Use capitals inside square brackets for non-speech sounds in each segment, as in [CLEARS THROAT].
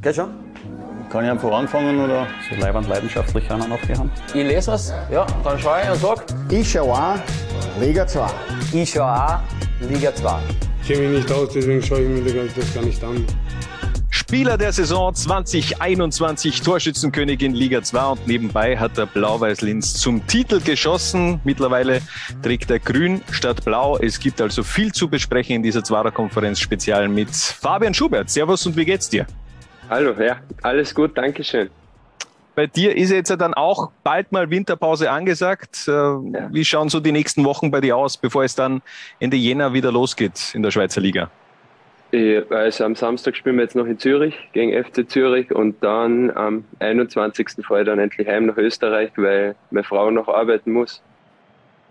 Geht schon? Kann ich einfach anfangen oder? So leibend leidenschaftlich einer noch haben. Ich lese was, ja, dann schaue ich und sag. Ich schaue auch Liga 2. Ich schaue auch Liga 2. Ich kenne mich nicht aus, deswegen schaue ich mir das gar nicht an. Spieler der Saison 2021, Torschützenkönig in Liga 2 und nebenbei hat der Blau-Weiß-Linz zum Titel geschossen. Mittlerweile trägt er grün statt blau. Es gibt also viel zu besprechen in dieser Zwarer-Konferenz Spezial mit Fabian Schubert. Servus und wie geht's dir? Hallo, ja, alles gut, danke schön. Bei dir ist jetzt dann auch bald mal Winterpause angesagt. Äh, ja. Wie schauen so die nächsten Wochen bei dir aus, bevor es dann Ende Jänner wieder losgeht in der Schweizer Liga? Also am Samstag spielen wir jetzt noch in Zürich gegen FC Zürich und dann am 21. fahre ich dann endlich heim nach Österreich, weil meine Frau noch arbeiten muss.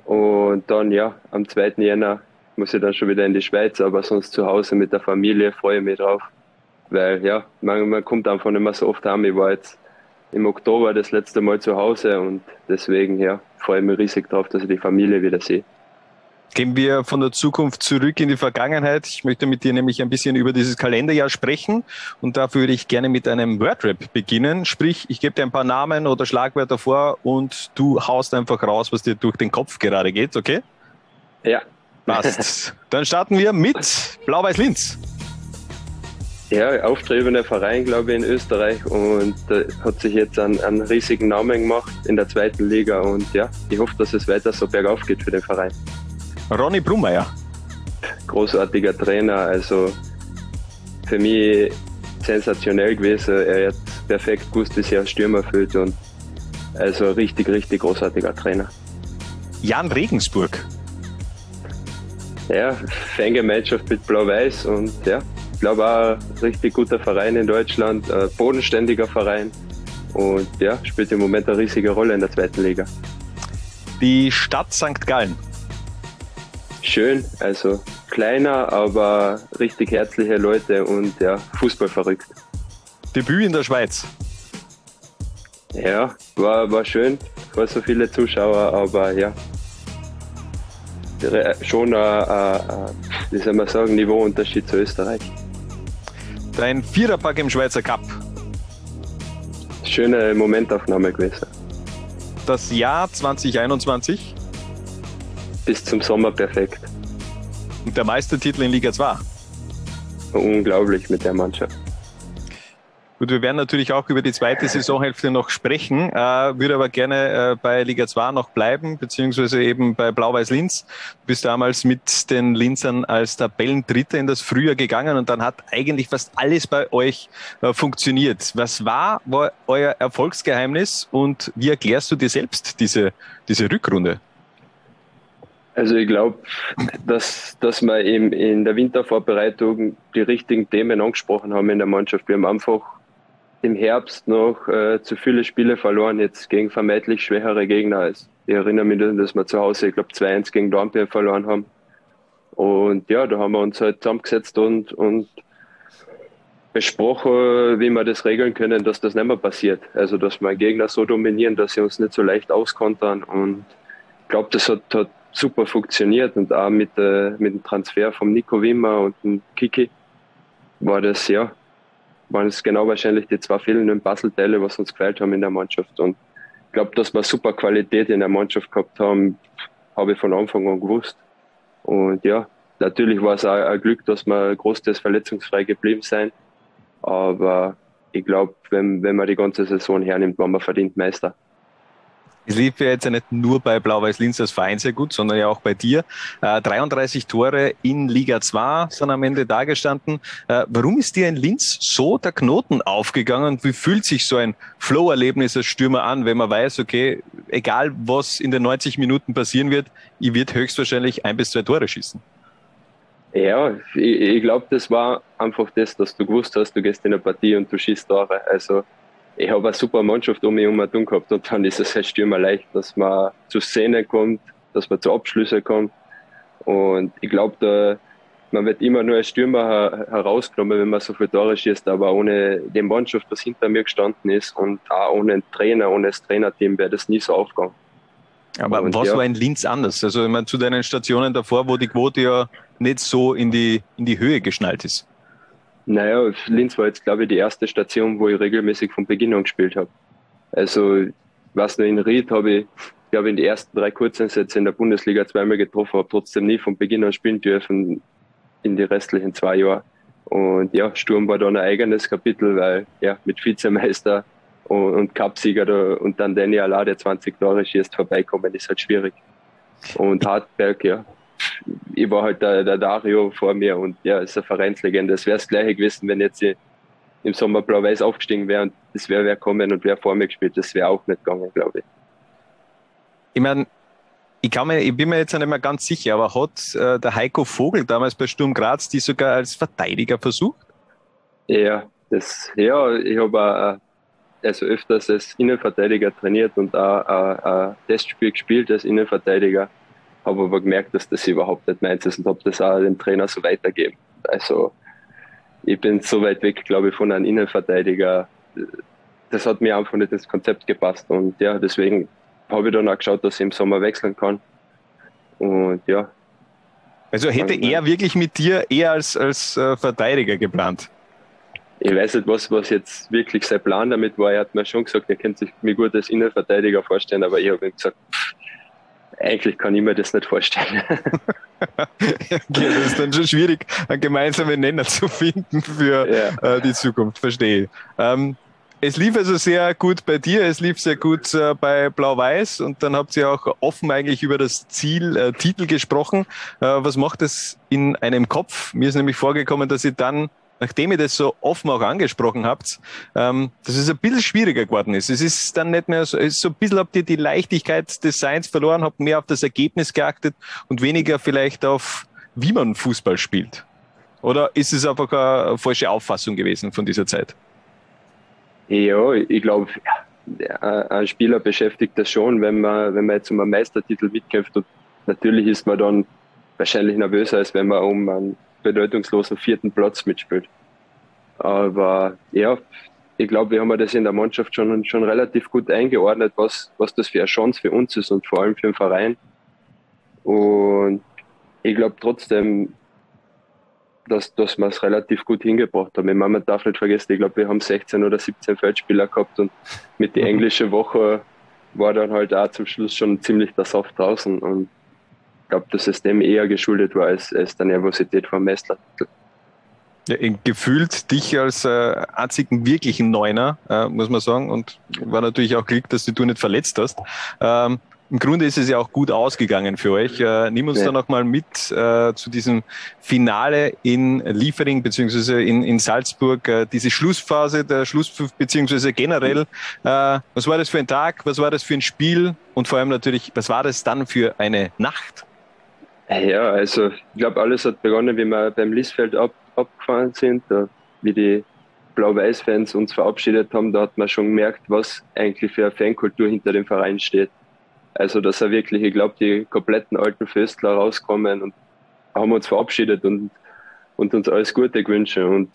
Und dann ja, am 2. Jänner muss ich dann schon wieder in die Schweiz, aber sonst zu Hause mit der Familie freue ich mich drauf. Weil ja, man, man kommt einfach nicht mehr so oft heim. Ich war jetzt im Oktober das letzte Mal zu Hause und deswegen ja, freue ich mich riesig drauf, dass ich die Familie wieder sehe. Gehen wir von der Zukunft zurück in die Vergangenheit. Ich möchte mit dir nämlich ein bisschen über dieses Kalenderjahr sprechen und dafür würde ich gerne mit einem Wordrap beginnen. Sprich, ich gebe dir ein paar Namen oder Schlagwörter vor und du haust einfach raus, was dir durch den Kopf gerade geht, okay? Ja. Passt. [LAUGHS] Dann starten wir mit Blau-Weiß-Linz. Ja, aufstrebender Verein, glaube ich, in Österreich und äh, hat sich jetzt einen, einen riesigen Namen gemacht in der zweiten Liga und ja, ich hoffe, dass es weiter so bergauf geht für den Verein. Ronny Brummeier. Großartiger Trainer, also für mich sensationell gewesen. Er hat perfekt gewusst, wie sich ein Stürmer fühlt und also richtig, richtig großartiger Trainer. Jan Regensburg. Ja, Fangemeinschaft mit Blau-Weiß und ja, ich glaube auch ein richtig guter Verein in Deutschland, ein bodenständiger Verein und ja, spielt im Moment eine riesige Rolle in der zweiten Liga. Die Stadt St. Gallen schön. Also kleiner, aber richtig herzliche Leute und ja, Fußball verrückt. Debüt in der Schweiz. Ja, war, war schön. War so viele Zuschauer, aber ja. Schon ein, wie soll man sagen, Niveauunterschied zu Österreich. Dein Viererpack im Schweizer Cup. Schöne Momentaufnahme gewesen. Das Jahr 2021? bis zum Sommer perfekt. Und der Meistertitel in Liga 2? Unglaublich mit der Mannschaft. Gut, wir werden natürlich auch über die zweite Saisonhälfte noch sprechen, äh, würde aber gerne äh, bei Liga 2 noch bleiben, beziehungsweise eben bei Blau-Weiß Linz. Du bist damals mit den Linzern als Tabellendritter in das Frühjahr gegangen und dann hat eigentlich fast alles bei euch äh, funktioniert. Was war, war euer Erfolgsgeheimnis und wie erklärst du dir selbst diese, diese Rückrunde? Also ich glaube, dass, dass wir eben in der Wintervorbereitung die richtigen Themen angesprochen haben in der Mannschaft. Wir haben einfach im Herbst noch äh, zu viele Spiele verloren, jetzt gegen vermeintlich schwächere Gegner. Also ich erinnere mich, dass wir zu Hause, ich glaube, 2-1 gegen Dornbirn verloren haben. Und ja, da haben wir uns halt zusammengesetzt und, und besprochen, wie wir das regeln können, dass das nicht mehr passiert. Also, dass wir Gegner so dominieren, dass sie uns nicht so leicht auskontern. Und ich glaube, das hat, hat super funktioniert und auch mit, äh, mit dem Transfer vom Nico Wimmer und dem Kiki war das, ja, waren es genau wahrscheinlich die zwei fehlenden Puzzleteile, was uns gefällt haben in der Mannschaft. Und ich glaube, dass wir super Qualität in der Mannschaft gehabt haben, habe ich von Anfang an gewusst. Und ja, natürlich war es auch ein Glück, dass wir großteils verletzungsfrei geblieben sind. Aber ich glaube, wenn, wenn man die ganze Saison hernimmt, waren wir verdient Meister. Es lief ja jetzt ja nicht nur bei Blau-Weiß Linz als Verein sehr gut, sondern ja auch bei dir. Äh, 33 Tore in Liga 2 sind am Ende dagestanden. Äh, warum ist dir in Linz so der Knoten aufgegangen? Wie fühlt sich so ein Flow-Erlebnis als Stürmer an, wenn man weiß, okay, egal was in den 90 Minuten passieren wird, ich wird höchstwahrscheinlich ein bis zwei Tore schießen? Ja, ich, ich glaube, das war einfach das, dass du gewusst hast, du gehst in eine Partie und du schießt Tore. Also ich habe eine super Mannschaft um mich herum gehabt und dann ist es halt stürmer leicht, dass man zu Szenen kommt, dass man zu Abschlüssen kommt. Und ich glaube, man wird immer nur als Stürmer herausgenommen, wenn man so viele Tore schießt, aber ohne die Mannschaft, was hinter mir gestanden ist und auch ohne einen Trainer, ohne das Trainerteam wäre das nie so aufgegangen. Aber und was ja. war in Linz anders? Also ich meine, zu deinen Stationen davor, wo die Quote ja nicht so in die, in die Höhe geschnallt ist. Naja, Linz war jetzt, glaube ich, die erste Station, wo ich regelmäßig von Beginn an gespielt habe. Also, was noch in Ried habe ich, glaube in die ersten drei Kurzeinsätze in der Bundesliga zweimal getroffen, habe trotzdem nie von Beginn an spielen dürfen in die restlichen zwei Jahre. Und ja, Sturm war dann ein eigenes Kapitel, weil ja, mit Vizemeister und, und Cupsieger da, und dann Allah, der 20 Tore schießt, vorbeikommen, ist halt schwierig. Und Hartberg, ja, ich war halt der, der Dario vor mir und ja, ist eine Vereinslegende. Es wäre das gleiche gewesen, wenn jetzt im Sommer Blau-Weiß aufgestiegen wäre und es wäre wer kommen und wer vor mir gespielt, das wäre auch nicht gegangen, glaube ich. Ich meine, ich, kann mir, ich bin mir jetzt nicht mehr ganz sicher, aber hat äh, der Heiko Vogel damals bei Sturm Graz die sogar als Verteidiger versucht? Ja, das, ja ich habe also öfters als Innenverteidiger trainiert und auch ein Testspiel gespielt als Innenverteidiger habe aber gemerkt, dass das überhaupt nicht meins ist und habe das auch dem Trainer so weitergegeben. Also ich bin so weit weg, glaube ich, von einem Innenverteidiger. Das hat mir einfach nicht ins Konzept gepasst und ja, deswegen habe ich dann auch geschaut, dass ich im Sommer wechseln kann. Und ja. Also hätte er wirklich mit dir eher als, als äh, Verteidiger geplant? Ich weiß nicht, was, was jetzt wirklich sein Plan damit war. Er hat mir schon gesagt, er könnte sich mir gut als Innenverteidiger vorstellen, aber ich habe ihm gesagt, pff, eigentlich kann ich mir das nicht vorstellen. [LAUGHS] okay, das ist dann schon schwierig, einen gemeinsamen Nenner zu finden für ja. äh, die Zukunft, verstehe. Ähm, es lief also sehr gut bei dir, es lief sehr gut äh, bei Blau-Weiß und dann habt ihr auch offen eigentlich über das Ziel äh, Titel gesprochen. Äh, was macht es in einem Kopf? Mir ist nämlich vorgekommen, dass ihr dann nachdem ihr das so offen auch angesprochen habt, ähm, dass es ein bisschen schwieriger geworden ist. Es ist dann nicht mehr so, so ein bisschen habt ihr die Leichtigkeit des Seins verloren, habt mehr auf das Ergebnis geachtet und weniger vielleicht auf, wie man Fußball spielt. Oder ist es einfach eine falsche Auffassung gewesen von dieser Zeit? Ja, ich glaube, ein Spieler beschäftigt das schon, wenn man, wenn man jetzt um einen Meistertitel mitkämpft. Und natürlich ist man dann wahrscheinlich nervöser, als wenn man um einen bedeutungslosen vierten Platz mitspielt. Aber ja, ich glaube, wir haben das in der Mannschaft schon, schon relativ gut eingeordnet, was, was das für eine Chance für uns ist und vor allem für den Verein. Und ich glaube trotzdem, dass, dass wir es relativ gut hingebracht haben. Ich meine, man darf nicht vergessen, ich glaube, wir haben 16 oder 17 Feldspieler gehabt und mit der [LAUGHS] englischen Woche war dann halt auch zum Schluss schon ziemlich der Saft draußen. Und glaube, dass es dem eher geschuldet war als, als der Nervosität vom Messler. Ja, gefühlt dich als äh, einzigen wirklichen Neuner, äh, muss man sagen, und war natürlich auch Glück, dass du nicht verletzt hast. Ähm, Im Grunde ist es ja auch gut ausgegangen für euch. Äh, nimm uns ja. da nochmal mit äh, zu diesem Finale in Liefering beziehungsweise in, in Salzburg, äh, diese Schlussphase, der Schlusspfiff beziehungsweise generell. Äh, was war das für ein Tag? Was war das für ein Spiel? Und vor allem natürlich, was war das dann für eine Nacht? Ja, also ich glaube, alles hat begonnen, wie wir beim Liesfeld ab, abgefahren sind, da, wie die Blau-Weiß-Fans uns verabschiedet haben, da hat man schon gemerkt, was eigentlich für eine Fankultur hinter dem Verein steht. Also, dass er wirklich, ich glaube, die kompletten alten Föstler rauskommen und haben uns verabschiedet und, und uns alles Gute gewünscht. Und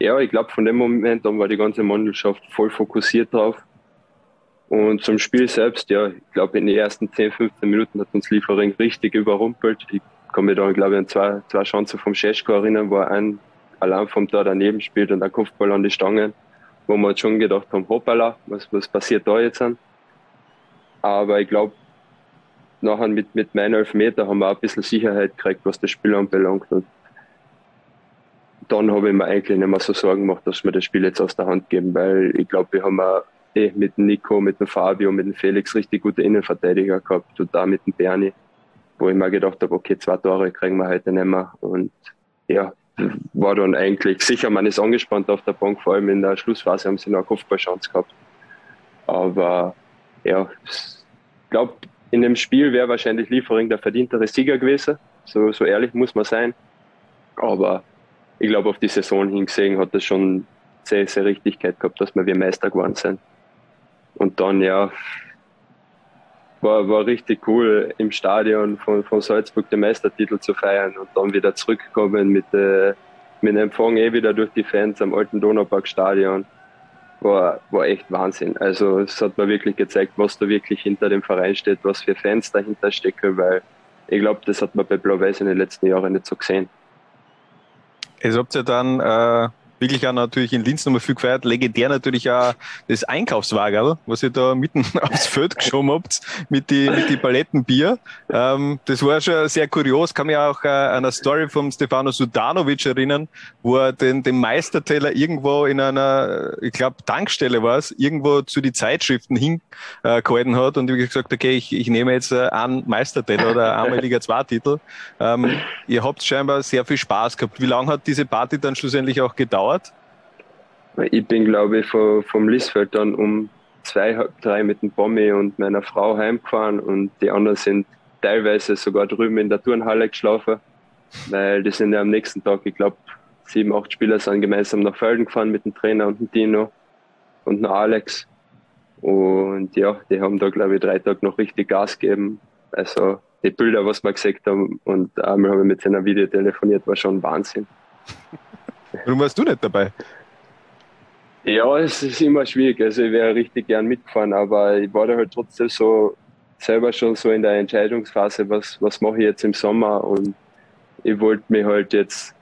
ja, ich glaube, von dem Moment an war die ganze Mannschaft voll fokussiert drauf. Und zum Spiel selbst, ja, ich glaube, in den ersten 10, 15 Minuten hat uns Liefering richtig überrumpelt. Ich kann mich da, glaube ich, an zwei, zwei Chancen vom Scheschko erinnern, wo ein allein vom Tor daneben spielt und ein Kopfball an die Stangen, wo wir uns schon gedacht haben, hoppala, was, was passiert da jetzt an? Aber ich glaube, nachher mit, mit meinen Elfmeter haben wir auch ein bisschen Sicherheit gekriegt, was das Spiel anbelangt. Und dann habe ich mir eigentlich nicht mehr so Sorgen gemacht, dass wir das Spiel jetzt aus der Hand geben, weil ich glaube, wir haben auch eh mit dem Nico, mit dem Fabio, mit dem Felix richtig gute Innenverteidiger gehabt und da mit dem Bernie, wo ich mir gedacht habe, okay, zwei Tore kriegen wir heute nicht mehr. Und ja, war dann eigentlich sicher, man ist angespannt auf der Bank, vor allem in der Schlussphase haben sie noch eine Kopfballchance gehabt. Aber ja, ich glaube, in dem Spiel wäre wahrscheinlich Liefering der verdientere Sieger gewesen. So, so ehrlich muss man sein. Aber ich glaube, auf die Saison hingesehen hat das schon sehr, sehr Richtigkeit gehabt, dass wir wie Meister geworden sind. Und dann, ja, war, war richtig cool, im Stadion von, von Salzburg den Meistertitel zu feiern und dann wieder zurückkommen mit, äh, mit dem Empfang eh wieder durch die Fans am alten Donauparkstadion. War, war echt Wahnsinn. Also es hat mir wirklich gezeigt, was da wirklich hinter dem Verein steht, was für Fans dahinter stecken, weil ich glaube, das hat man bei Blau-Weiß in den letzten Jahren nicht so gesehen. Es habt ihr dann äh, wirklich auch natürlich in Linz nochmal viel gefeiert. Legendär natürlich auch das Einkaufswagen, was ihr da mitten [LAUGHS] aufs Feld geschoben habt mit die, mit die Palettenbier. Ähm, das war schon sehr kurios. Kann mich auch äh, an eine Story vom Stefano Sudanovic erinnern, wo er den, den Meisterteller irgendwo in einer, ich glaube, Tankstelle war es, irgendwo zu die Zeitschriften hingehalten hat und ich gesagt, okay, ich, ich nehme jetzt äh, einen Meisterteller oder einmal Liga 2 Titel. Ähm, ihr habt scheinbar sehr viel Spaß gehabt. Wie lange hat diese Party dann schlussendlich auch gedauert? Gedauert? Ich bin, glaube ich, vom, vom Lisfeld dann um zwei, halb drei mit dem Bommi und meiner Frau heimgefahren und die anderen sind teilweise sogar drüben in der Turnhalle geschlafen, weil die sind ja am nächsten Tag, ich glaube, sieben, acht Spieler sind gemeinsam nach Felden gefahren mit dem Trainer und dem Dino und dem Alex. Und ja, die haben da, glaube ich, drei Tage noch richtig Gas gegeben. Also die Bilder, was wir gesagt haben, und einmal habe ich mit seiner Video telefoniert, war schon Wahnsinn. [LAUGHS] Warum warst du nicht dabei? Ja, es ist immer schwierig. Also ich wäre richtig gern mitgefahren, aber ich war da halt trotzdem so selber schon so in der Entscheidungsphase, was, was mache ich jetzt im Sommer und ich wollte mich halt jetzt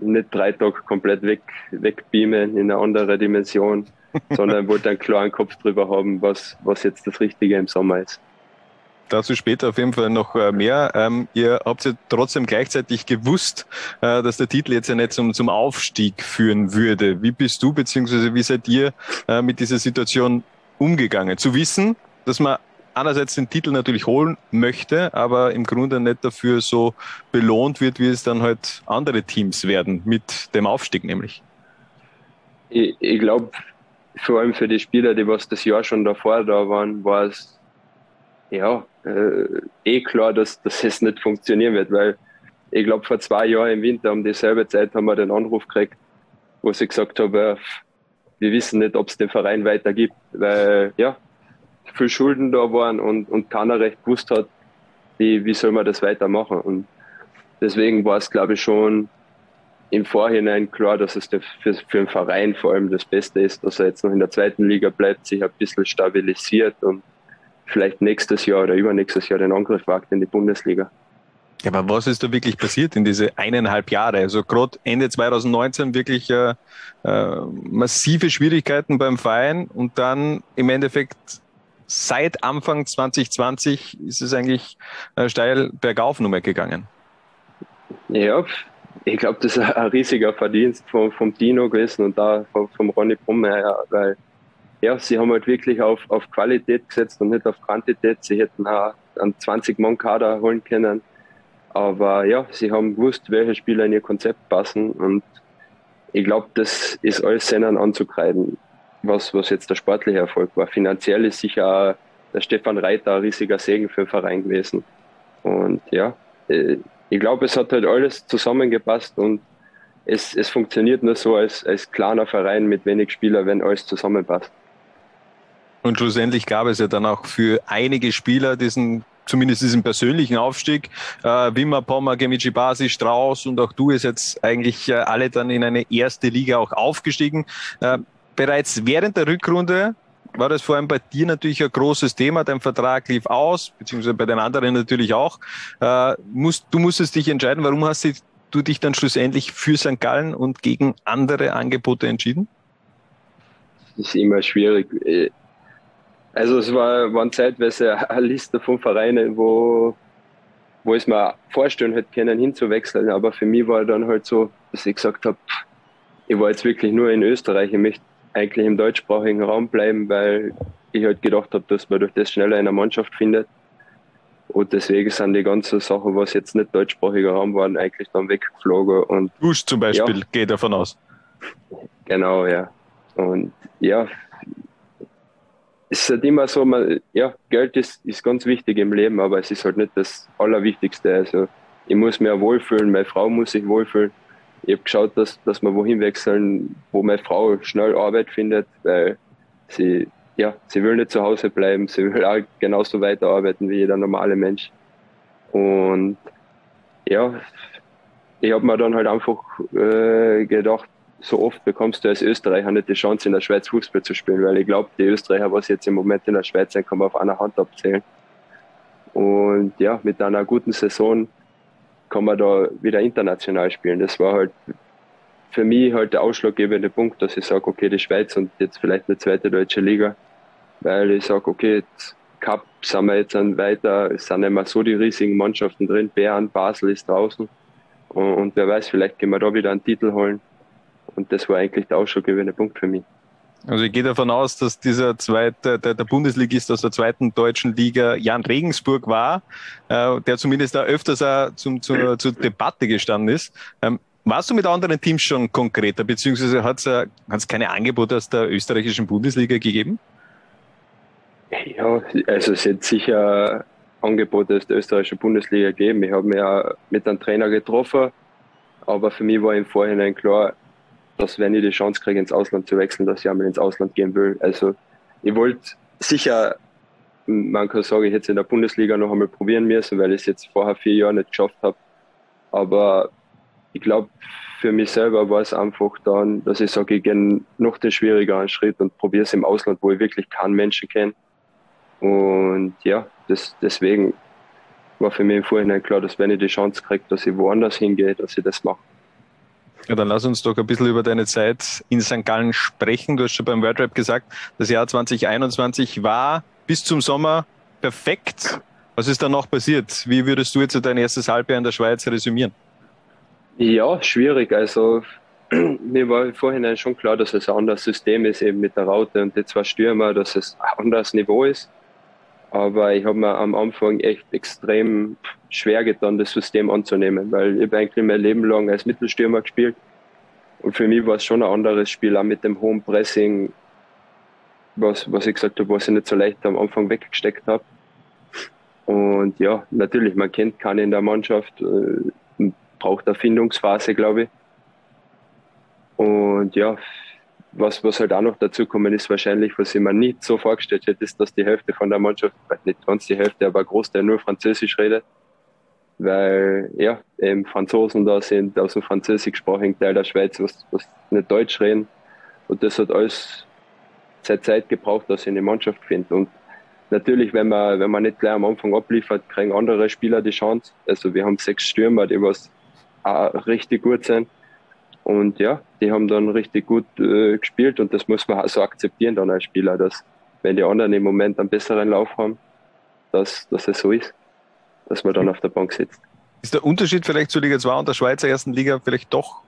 nicht drei Tage komplett weg, wegbeamen in eine andere Dimension, [LAUGHS] sondern wollte einen klaren Kopf drüber haben, was, was jetzt das Richtige im Sommer ist dazu später auf jeden Fall noch äh, mehr. Ähm, ihr habt ja trotzdem gleichzeitig gewusst, äh, dass der Titel jetzt ja nicht zum, zum Aufstieg führen würde. Wie bist du beziehungsweise wie seid ihr äh, mit dieser Situation umgegangen? Zu wissen, dass man einerseits den Titel natürlich holen möchte, aber im Grunde nicht dafür so belohnt wird, wie es dann halt andere Teams werden mit dem Aufstieg nämlich. Ich, ich glaube, vor allem für die Spieler, die was das Jahr schon davor da waren, war es ja, äh, eh klar, dass, dass es nicht funktionieren wird, weil ich glaube, vor zwei Jahren im Winter um dieselbe Zeit haben wir den Anruf gekriegt, wo sie gesagt haben, äh, wir wissen nicht, ob es den Verein weitergibt, weil ja, viel Schulden da waren und, und keiner recht gewusst hat, wie, wie soll man das weitermachen. Und deswegen war es, glaube ich, schon im Vorhinein klar, dass es für, für den Verein vor allem das Beste ist, dass er jetzt noch in der zweiten Liga bleibt, sich ein bisschen stabilisiert und vielleicht nächstes Jahr oder übernächstes Jahr den Angriff wagt in die Bundesliga. Ja, aber was ist da wirklich passiert in diese eineinhalb Jahre? Also gerade Ende 2019 wirklich äh, äh, massive Schwierigkeiten beim Verein und dann im Endeffekt seit Anfang 2020 ist es eigentlich äh, steil bergauf nur mehr gegangen. Ja, ich glaube, das ist ein riesiger Verdienst vom, vom Dino gewesen und da vom, vom Ronny Brummer, weil ja, sie haben halt wirklich auf, auf Qualität gesetzt und nicht auf Quantität. Sie hätten auch einen 20-Mann-Kader holen können. Aber ja, sie haben gewusst, welche Spieler in ihr Konzept passen. Und ich glaube, das ist alles Sennern anzukreiden, was, was jetzt der sportliche Erfolg war. Finanziell ist sicher der Stefan Reiter ein riesiger Segen für den Verein gewesen. Und ja, äh, ich glaube, es hat halt alles zusammengepasst und es, es funktioniert nur so als, als kleiner Verein mit wenig Spielern, wenn alles zusammenpasst. Und schlussendlich gab es ja dann auch für einige Spieler diesen zumindest diesen persönlichen Aufstieg. Äh, Wimmer, Pommer, Gemici Basi, Strauß und auch du ist jetzt eigentlich äh, alle dann in eine erste Liga auch aufgestiegen. Äh, bereits während der Rückrunde war das vor allem bei dir natürlich ein großes Thema. Dein Vertrag lief aus, beziehungsweise bei den anderen natürlich auch. Äh, musst, du musstest dich entscheiden, warum hast du dich dann schlussendlich für St. Gallen und gegen andere Angebote entschieden? Das ist immer schwierig. Also es war, waren zeitweise [LAUGHS] eine Liste von Vereinen, wo, wo ich mir vorstellen hätte können, hinzuwechseln. Aber für mich war dann halt so, dass ich gesagt habe, ich war jetzt wirklich nur in Österreich. Ich möchte eigentlich im deutschsprachigen Raum bleiben, weil ich halt gedacht habe, dass man durch das schneller in einer Mannschaft findet. Und deswegen sind die ganzen Sachen, was jetzt nicht deutschsprachiger Raum waren, eigentlich dann weggeflogen. Und Dusch zum Beispiel, ja, geht davon aus. Genau, ja. Und ja, ist halt immer so, man, ja, Geld ist, ist ganz wichtig im Leben, aber es ist halt nicht das Allerwichtigste. Also ich muss mich wohlfühlen, meine Frau muss sich wohlfühlen. Ich habe geschaut, dass, dass wir wohin wechseln, wo meine Frau schnell Arbeit findet, weil sie, ja, sie will nicht zu Hause bleiben, sie will auch genauso weiterarbeiten wie jeder normale Mensch. Und ja, ich habe mir dann halt einfach äh, gedacht, so oft bekommst du als Österreicher nicht die Chance, in der Schweiz Fußball zu spielen, weil ich glaube, die Österreicher, was jetzt im Moment in der Schweiz sind, kann man auf einer Hand abzählen. Und ja, mit einer guten Saison kann man da wieder international spielen. Das war halt für mich halt der ausschlaggebende Punkt, dass ich sage, okay, die Schweiz und jetzt vielleicht eine zweite deutsche Liga, weil ich sage, okay, Cup sind wir jetzt dann weiter, es sind immer so die riesigen Mannschaften drin, Bern, Basel ist draußen und, und wer weiß, vielleicht können wir da wieder einen Titel holen und das war eigentlich der ausschlaggebende Punkt für mich. Also ich gehe davon aus, dass dieser zweite, der, der Bundesligist aus der zweiten deutschen Liga Jan Regensburg war, äh, der zumindest da öfters auch zum, zur, zur Debatte gestanden ist. Ähm, warst du mit anderen Teams schon konkreter, beziehungsweise hat es äh, keine Angebote aus der österreichischen Bundesliga gegeben? Ja, also es hat sicher Angebote aus der österreichischen Bundesliga gegeben. Ich habe mich ja mit einem Trainer getroffen, aber für mich war im Vorhinein klar, dass wenn ich die Chance kriege, ins Ausland zu wechseln, dass ich einmal ins Ausland gehen will. Also ich wollte sicher, man kann sagen, ich hätte es in der Bundesliga noch einmal probieren müssen, weil ich es jetzt vorher vier Jahre nicht geschafft habe. Aber ich glaube, für mich selber war es einfach dann, dass ich sage, ich gehe noch den schwierigeren Schritt und probiere es im Ausland, wo ich wirklich keinen Menschen kenne. Und ja, das, deswegen war für mich im Vorhinein klar, dass wenn ich die Chance kriege, dass ich woanders hingehe, dass ich das mache. Ja, dann lass uns doch ein bisschen über deine Zeit in St. Gallen sprechen. Du hast schon beim Wordrap gesagt, das Jahr 2021 war bis zum Sommer perfekt. Was ist dann noch passiert? Wie würdest du jetzt dein erstes Halbjahr in der Schweiz resümieren? Ja, schwierig. Also [CLEARS THROAT] mir war im Vorhinein schon klar, dass es ein anderes System ist, eben mit der Raute und die zwei Stürmer, dass es ein anderes Niveau ist. Aber ich habe mir am Anfang echt extrem schwer getan, das System anzunehmen, weil ich eigentlich mein Leben lang als Mittelstürmer gespielt. Und für mich war es schon ein anderes Spiel, auch mit dem hohen Pressing, was, was ich gesagt habe, was ich nicht so leicht am Anfang weggesteckt habe. Und ja, natürlich, man kennt keinen in der Mannschaft, äh, braucht eine Findungsphase, glaube ich. Und ja, was, was halt auch noch dazu kommen ist wahrscheinlich, was ich mir nicht so vorgestellt hätte, ist, dass die Hälfte von der Mannschaft, nicht ganz die Hälfte, aber ein Großteil nur Französisch redet. Weil, ja, eben Franzosen da sind aus dem französischsprachigen Teil der Schweiz, was, was nicht Deutsch reden. Und das hat alles Zeit, Zeit gebraucht, dass ich in die Mannschaft finde. Und natürlich, wenn man, wenn man nicht gleich am Anfang abliefert, kriegen andere Spieler die Chance. Also wir haben sechs Stürmer, die was auch richtig gut sind. Und ja, die haben dann richtig gut äh, gespielt und das muss man auch so akzeptieren dann als Spieler, dass wenn die anderen im Moment einen besseren Lauf haben, dass, dass es so ist, dass man dann auf der Bank sitzt. Ist der Unterschied vielleicht zur Liga 2 und der Schweizer ersten Liga vielleicht doch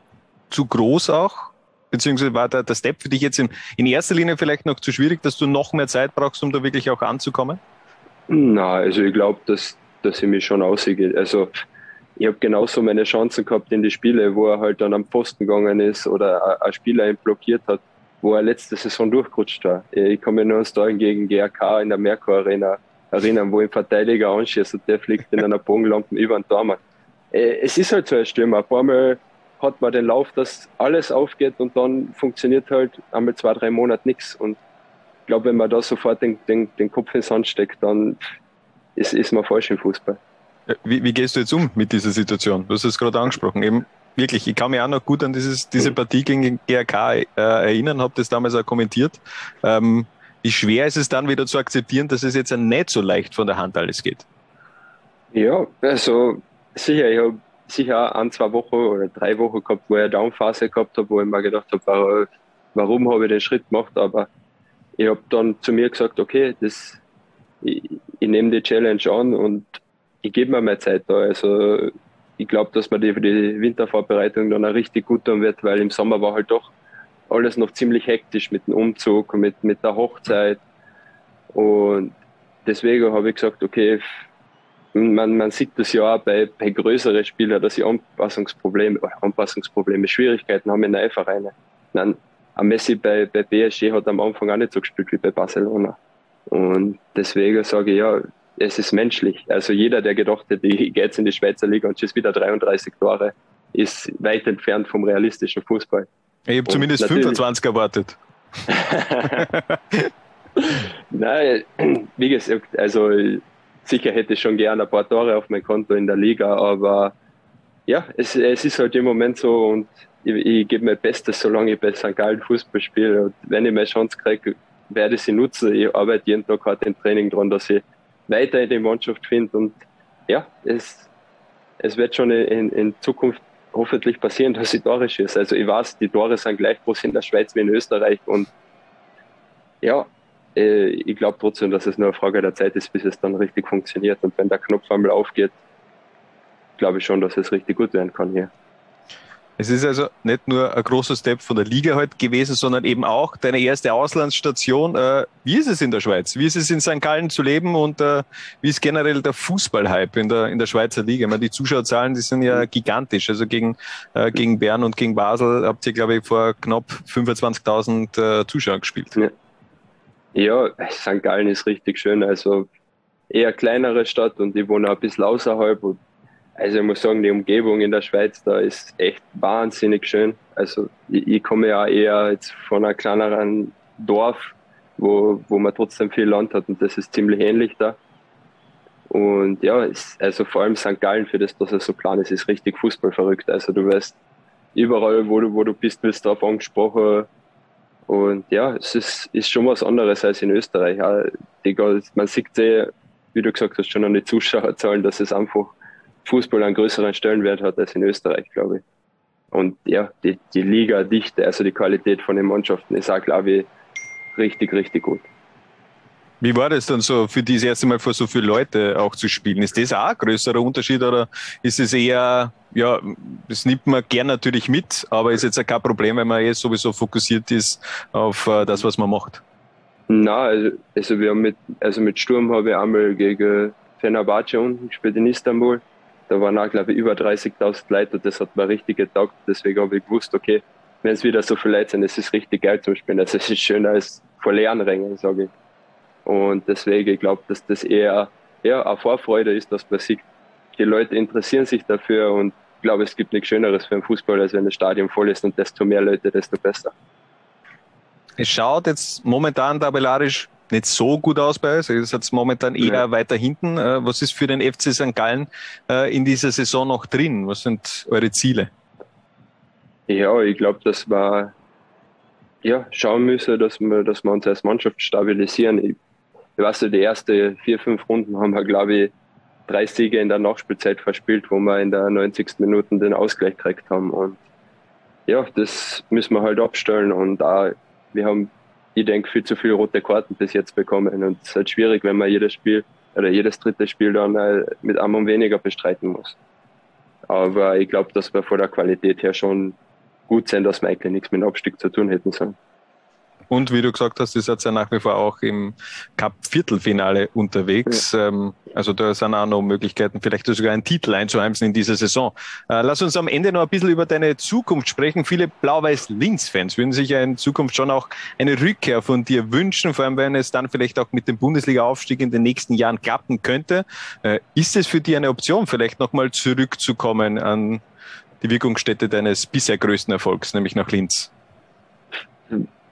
zu groß auch? Beziehungsweise war der, der Step für dich jetzt in, in erster Linie vielleicht noch zu schwierig, dass du noch mehr Zeit brauchst, um da wirklich auch anzukommen? Na, also ich glaube, dass, dass ich mich schon aussehe. Also ich habe genauso meine Chancen gehabt in die Spiele, wo er halt dann am Pfosten gegangen ist oder ein Spieler ihn blockiert hat, wo er letzte Saison durchgerutscht war. Ich kann mich nur ans Tor gegen GRK in der Merkur Arena erinnern, wo ein Verteidiger anschießt und der fliegt in einer Bogenlampe über den Tormann. Äh, es ist halt so ein Stürmer. Ein paar Mal hat man den Lauf, dass alles aufgeht und dann funktioniert halt einmal zwei, drei Monate nichts. Und ich glaube, wenn man da sofort den, den, den Kopf ins Hand steckt, dann ist, ist man falsch im Fußball. Wie, wie gehst du jetzt um mit dieser Situation? Du hast es gerade angesprochen. Eben wirklich, ich kann mich auch noch gut an dieses, diese Partie gegen GRK äh, erinnern, habe das damals auch kommentiert. Ähm, wie schwer ist es dann wieder zu akzeptieren, dass es jetzt nicht so leicht von der Hand alles geht? Ja, also sicher, ich habe sicher ein, zwei Wochen oder drei Wochen gehabt, wo ich eine Downphase gehabt habe, wo ich mir gedacht habe, warum habe ich den Schritt gemacht, aber ich habe dann zu mir gesagt, okay, das, ich, ich nehme die Challenge an und ich gebe mir mehr Zeit da. Also ich glaube, dass man die die Wintervorbereitung dann auch richtig gut tun wird, weil im Sommer war halt doch alles noch ziemlich hektisch mit dem Umzug, mit, mit der Hochzeit. Und deswegen habe ich gesagt, okay, man, man sieht das ja auch bei, bei größeren Spielern, dass sie Anpassungsprobleme, Anpassungsprobleme, Schwierigkeiten haben in neuen Vereinen. Nein, ein Messi bei, bei PSG hat am Anfang auch nicht so gespielt wie bei Barcelona. Und deswegen sage ich ja, es ist menschlich. Also jeder, der gedacht hätte, ich gehe jetzt in die Schweizer Liga und schießt wieder 33 Tore, ist weit entfernt vom realistischen Fußball. Ich habe zumindest 25 erwartet. [LAUGHS] Nein, wie gesagt, also sicher hätte ich schon gerne ein paar Tore auf mein Konto in der Liga, aber ja, es, es ist halt im Moment so und ich, ich gebe mein Bestes, solange ich bei St. Gallen Fußball spiele. Und wenn ich meine Chance kriege, werde ich sie nutzen. Ich arbeite jeden Tag hart im Training daran, dass ich weiter in die Mannschaft finde. Und ja, es, es wird schon in, in Zukunft hoffentlich passieren, [LAUGHS] dass sie Tore schießt. Also ich weiß, die Tore sind gleich groß in der Schweiz wie in Österreich und ja, äh, ich glaube trotzdem, dass es nur eine Frage der Zeit ist, bis es dann richtig funktioniert. Und wenn der Knopf einmal aufgeht, glaube ich schon, dass es richtig gut werden kann hier. Es ist also nicht nur ein großer Step von der Liga heute gewesen, sondern eben auch deine erste Auslandsstation. Äh, wie ist es in der Schweiz? Wie ist es in St. Gallen zu leben und äh, wie ist generell der Fußballhype in der, in der Schweizer Liga? Ich meine, die Zuschauerzahlen, die sind ja gigantisch. Also gegen, äh, gegen Bern und gegen Basel habt ihr, glaube ich, vor knapp 25.000 Zuschauern gespielt. Ja. ja, St. Gallen ist richtig schön. Also eher kleinere Stadt und ich wohne ein bisschen außerhalb und also ich muss sagen, die Umgebung in der Schweiz da ist echt wahnsinnig schön. Also ich, ich komme ja eher jetzt von einem kleineren Dorf, wo, wo man trotzdem viel Land hat und das ist ziemlich ähnlich da. Und ja, ist, also vor allem St. Gallen für das, dass er so klein ist, ist richtig Fußball Also du weißt, überall, wo du, wo du bist, wirst darauf angesprochen. Und ja, es ist, ist schon was anderes als in Österreich. Ja, die, man sieht sehr, wie du gesagt hast, schon an die Zuschauerzahlen, dass es einfach Fußball einen größeren Stellenwert hat als in Österreich, glaube ich. Und ja, die, die Liga-Dichte, also die Qualität von den Mannschaften ist auch, glaube ich, richtig, richtig gut. Wie war das dann so für das erste Mal vor so viele Leute auch zu spielen? Ist das auch ein größerer Unterschied oder ist es eher, ja, das nimmt man gern natürlich mit, aber ist jetzt auch kein Problem, wenn man jetzt sowieso fokussiert ist auf äh, das, was man macht? Na, also, also wir haben mit, also mit Sturm habe ich einmal gegen Fenerbahce unten gespielt in Istanbul da waren auch, glaube ich, über 30.000 Leute und das hat mir richtig getaugt. Deswegen habe ich gewusst, okay, wenn es wieder so viele Leute sind, es ist richtig geil zum Spielen. Also es ist schöner als vor leeren Rängen, sage ich. Und deswegen, ich glaube, dass das eher ja, eine Vorfreude ist, dass man sieht, die Leute interessieren sich dafür und ich glaube, es gibt nichts Schöneres für einen Fußball, als wenn das Stadion voll ist und desto mehr Leute, desto besser. Es schaut jetzt momentan tabellarisch nicht so gut aus bei euch. Ihr seid momentan eher ja. weiter hinten. Äh, was ist für den FC St. Gallen äh, in dieser Saison noch drin? Was sind eure Ziele? Ja, ich glaube, dass wir ja, schauen müssen, dass wir, dass wir uns als Mannschaft stabilisieren. Ich, ich weiß nicht, die ersten vier, fünf Runden haben wir, glaube ich, drei Siege in der Nachspielzeit verspielt, wo wir in der 90. Minute den Ausgleich gekriegt haben. Und ja, das müssen wir halt abstellen. Und auch, wir haben ich denke, viel zu viele rote Karten bis jetzt bekommen. Und es ist halt schwierig, wenn man jedes Spiel oder jedes dritte Spiel dann äh, mit einem weniger bestreiten muss. Aber ich glaube, dass wir von der Qualität her schon gut sind, dass eigentlich nichts mit dem Abstieg zu tun hätten sollen. Und wie du gesagt hast, ist jetzt ja nach wie vor auch im Cup-Viertelfinale unterwegs. Ja. Ähm, also da sind auch noch Möglichkeiten, vielleicht sogar einen Titel einzuheimsen in dieser Saison. Äh, lass uns am Ende noch ein bisschen über deine Zukunft sprechen. Viele Blau-Weiß-Linz-Fans würden sich ja in Zukunft schon auch eine Rückkehr von dir wünschen, vor allem wenn es dann vielleicht auch mit dem Bundesliga-Aufstieg in den nächsten Jahren klappen könnte. Äh, ist es für dich eine Option, vielleicht nochmal zurückzukommen an die Wirkungsstätte deines bisher größten Erfolgs, nämlich nach Linz?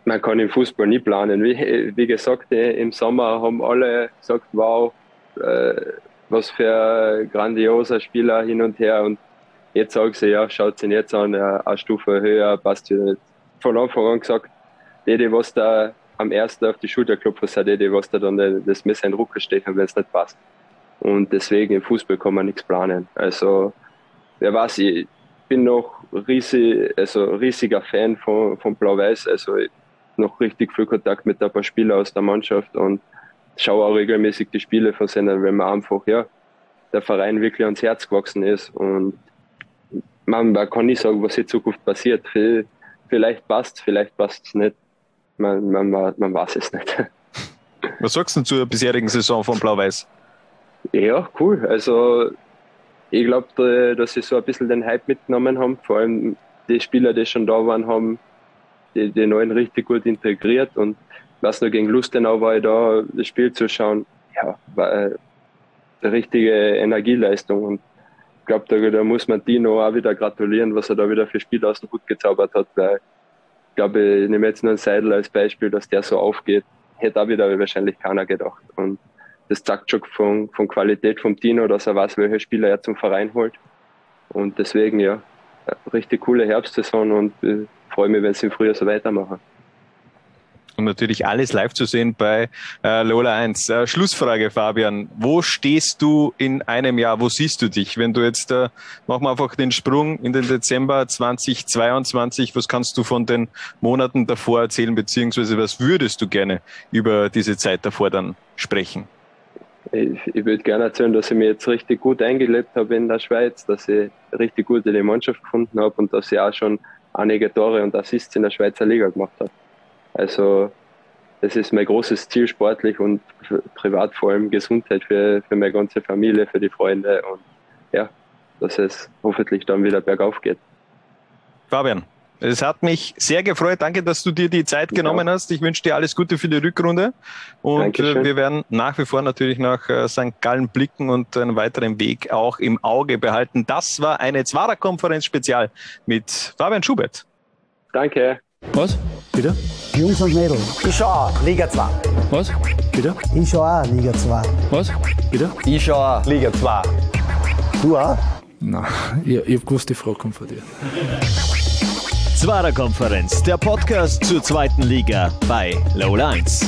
Man kann im Fußball nie planen. Wie, wie gesagt, eh, im Sommer haben alle gesagt, wow, äh, was für ein grandioser Spieler hin und her. Und jetzt sage ich, ja, schaut ihn jetzt an, eine Stufe höher, passt nicht. Von Anfang an gesagt, die, die was da am ersten auf die Schulter klopfen, sind die, die was da dann das Messer in den Rucker stechen, wenn es nicht passt. Und deswegen im Fußball kann man nichts planen. Also, wer weiß, ich bin noch riesig, also riesiger Fan von, von Blau-Weiß. Also, noch richtig viel Kontakt mit ein paar Spielern aus der Mannschaft und schaue auch regelmäßig die Spiele von seinen, wenn man einfach, ja, der Verein wirklich ans Herz gewachsen ist und man, man kann nicht sagen, was in Zukunft passiert. Vielleicht passt vielleicht passt es nicht. Man, man, man weiß es nicht. [LAUGHS] Was sagst du zur bisherigen Saison von Blau-Weiß? Ja, cool. Also ich glaube, dass sie so ein bisschen den Hype mitgenommen haben. Vor allem die Spieler, die schon da waren, haben die, die Neuen richtig gut integriert und was nur gegen Lustenau war ich da, das Spiel zu schauen, ja, war eine richtige Energieleistung und ich glaube, da, da, muss man Dino auch wieder gratulieren, was er da wieder für Spiel aus dem Hut gezaubert hat, weil ich glaube, ich nehme jetzt nur einen Seidel als Beispiel, dass der so aufgeht, hätte auch wieder wahrscheinlich keiner gedacht und das zeigt schon von, von Qualität vom Dino, dass er weiß, welche Spieler er zum Verein holt und deswegen, ja, richtig coole Herbstsaison und äh, freue mich, wenn sie im Frühjahr so weitermachen. und natürlich alles live zu sehen bei äh, Lola 1. Äh, Schlussfrage, Fabian. Wo stehst du in einem Jahr? Wo siehst du dich? Wenn du jetzt, äh, machen wir einfach den Sprung in den Dezember 2022. Was kannst du von den Monaten davor erzählen, beziehungsweise was würdest du gerne über diese Zeit davor dann sprechen? Ich, ich würde gerne erzählen, dass ich mich jetzt richtig gut eingelebt habe in der Schweiz, dass ich richtig gut in die Mannschaft gefunden habe und dass ich auch schon einige Tore und Assists in der Schweizer Liga gemacht habe. Also das ist mein großes Ziel sportlich und privat vor allem Gesundheit für, für meine ganze Familie, für die Freunde und ja, dass es hoffentlich dann wieder bergauf geht. Fabian, es hat mich sehr gefreut. Danke, dass du dir die Zeit genommen ja. hast. Ich wünsche dir alles Gute für die Rückrunde. Und Dankeschön. wir werden nach wie vor natürlich nach äh, St. Gallen blicken und einen weiteren Weg auch im Auge behalten. Das war eine Zwarer-Konferenz-Spezial mit Fabian Schubert. Danke. Was? Bitte? Jungs und Mädels. Ich schau Liga 2. Was? Bitte? Ich schau auch Liga 2. Was? Bitte? Ich schau auch Liga 2. Du auch? Nein, ich, ich hab gewusst, die Frage kommt von dir. Zwarer Konferenz, der Podcast zur zweiten Liga bei Low Lines.